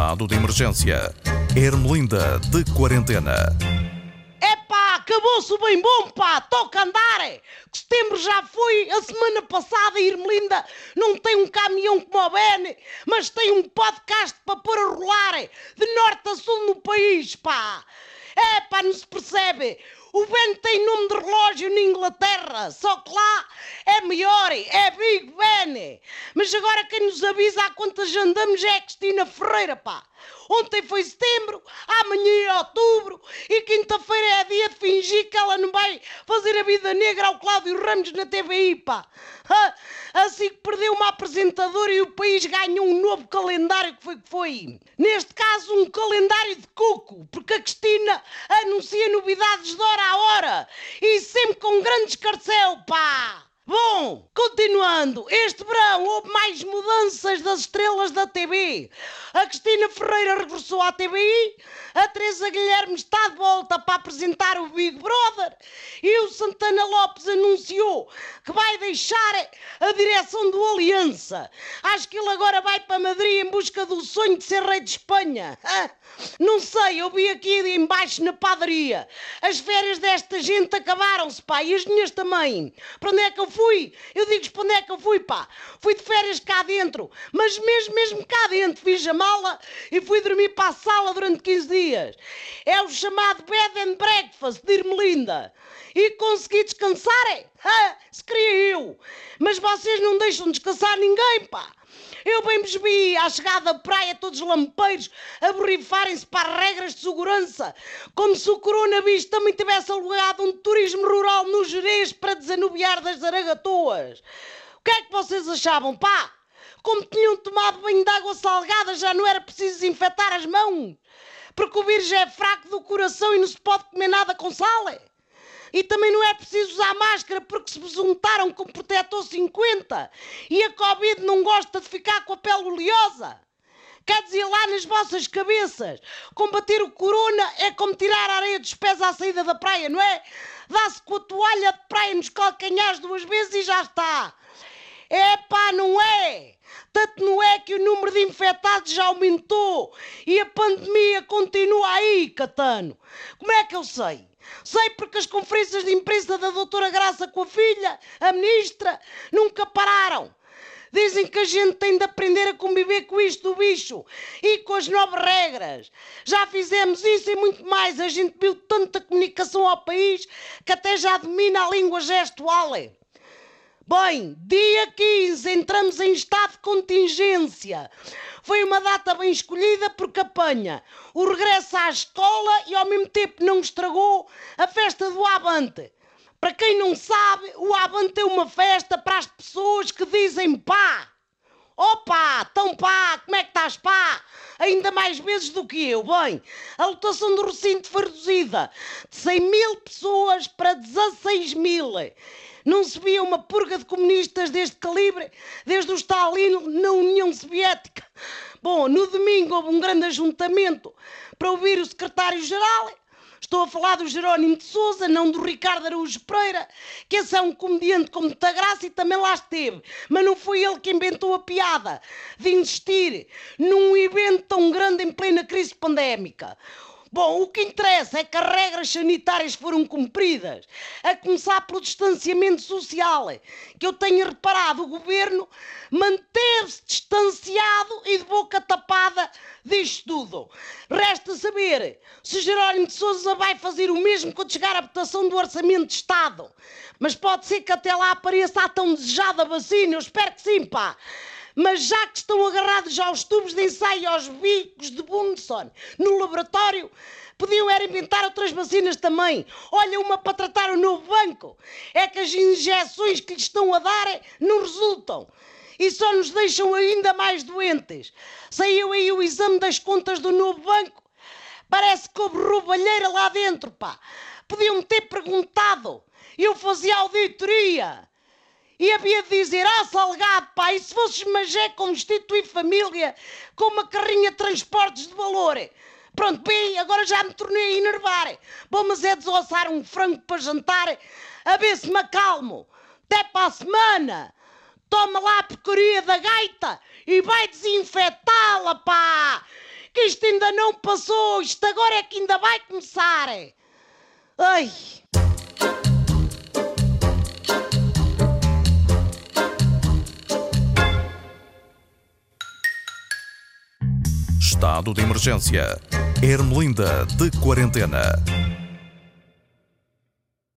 Estado de emergência. Ermelinda de quarentena. Epá, acabou-se bem bom, pá, toca andar. Que setembro já foi, a semana passada, a Irmelinda não tem um caminhão como o Ben, mas tem um podcast para pôr a rolar de norte a sul no país, pá. Epá, não se percebe. O Ben tem nome de relógio na Inglaterra, só que lá é maior, é Big Ben. Mas agora quem nos avisa há quantas andamos é a Cristina Ferreira, pá. Ontem foi setembro, amanhã é outubro e quinta-feira é dia de fingir que ela não vai fazer a vida negra ao Cláudio Ramos na TVI, pá. Assim que perdeu uma apresentadora e o país ganhou um novo calendário que foi que foi. Neste caso, um calendário de cuco, porque a Cristina anuncia novidades de hora a hora e sempre com grande escarcel, pá. Bom, continuando, este verão houve mais mudanças das estrelas da TV. A Cristina Ferreira regressou à TVI, a Teresa Guilherme está de volta para apresentar o Big Brother e o Santana Lopes anunciou que vai deixar a direção do Aliança. Acho que ele agora vai para Madrid em busca do sonho de ser rei de Espanha. Não sei, eu vi aqui embaixo na padaria. As férias desta gente acabaram-se, pá, e as minhas também. Para onde é que eu fui? Fui. Eu digo para onde é que eu fui, pá. Fui de férias cá dentro, mas mesmo, mesmo cá dentro, fiz a mala e fui dormir para a sala durante 15 dias. É o chamado bed and breakfast de Irmelinda. E consegui descansar, é? Ah, se queria eu. Mas vocês não deixam descansar ninguém, pá. Eu bem me vi à chegada da praia todos lampeiros a borrifarem-se para as regras de segurança, como se o coronavírus também tivesse alugado um turismo rural no Jerez para desanuviar das zaragatoas. O que é que vocês achavam, pá? Como tinham tomado banho de água salgada, já não era preciso desinfetar as mãos? Porque o vírus é fraco do coração e não se pode comer nada com sal? E também não é preciso usar máscara porque se juntaram com protetor 50 e a Covid não gosta de ficar com a pele oleosa. Quer dizer, lá nas vossas cabeças, combater o corona é como tirar a areia dos pés à saída da praia, não é? Dá-se com a toalha de praia nos calcanhares duas vezes e já está. É pá, não é? Tanto não é que o número de infectados já aumentou e a pandemia continua aí, Catano. Como é que eu sei? Sei porque as conferências de imprensa da doutora Graça com a filha, a ministra, nunca pararam. Dizem que a gente tem de aprender a conviver com isto do bicho e com as novas regras. Já fizemos isso e muito mais. A gente viu tanta comunicação ao país que até já domina a língua gestual. Bem, dia 15 entramos em estado de contingência. Foi uma data bem escolhida porque apanha o regresso à escola e ao mesmo tempo não estragou a festa do Avante. Para quem não sabe, o Avante é uma festa para as pessoas que dizem pá. Opa, tão pá, como é que estás pá? Ainda mais vezes do que eu. Bem, a lotação do recinto foi reduzida de 100 mil pessoas para 16 mil. Não se via uma purga de comunistas deste calibre desde o Stalin na União Soviética. Bom, no domingo houve um grande ajuntamento para ouvir o secretário-geral. Estou a falar do Jerónimo de Souza, não do Ricardo Araújo Pereira, que esse é um comediante com muita graça e também lá esteve. Mas não foi ele que inventou a piada de insistir num evento tão grande em plena crise pandémica. Bom, o que interessa é que as regras sanitárias foram cumpridas, a começar pelo distanciamento social, que eu tenho reparado, o governo manteve-se distanciado e de boca tapada disto tudo. Resta saber se Jerónimo de Sousa vai fazer o mesmo quando chegar à votação do Orçamento de Estado. Mas pode ser que até lá apareça a tão desejada vacina, eu espero que sim, pá mas já que estão agarrados aos tubos de ensaio aos bicos de Bunson no laboratório, podiam era inventar outras vacinas também. Olha, uma para tratar o novo banco. É que as injeções que lhes estão a dar não resultam. E só nos deixam ainda mais doentes. Saiu aí o exame das contas do novo banco. Parece que houve roubalheira lá dentro, pá. Podiam ter perguntado. Eu fazia auditoria. E havia de dizer, ah, Salgado, pá, e se fosses Magé constituir família com uma carrinha de transportes de valor? Pronto, bem, agora já me tornei a enervar. Bom, mas é desossar um frango para jantar, a ver se me acalmo. Até para a semana. Toma lá a porcaria da gaita e vai desinfetá-la, pá. que isto ainda não passou, isto agora é que ainda vai começar. Ai. Estado de emergência. Ermelinda de quarentena.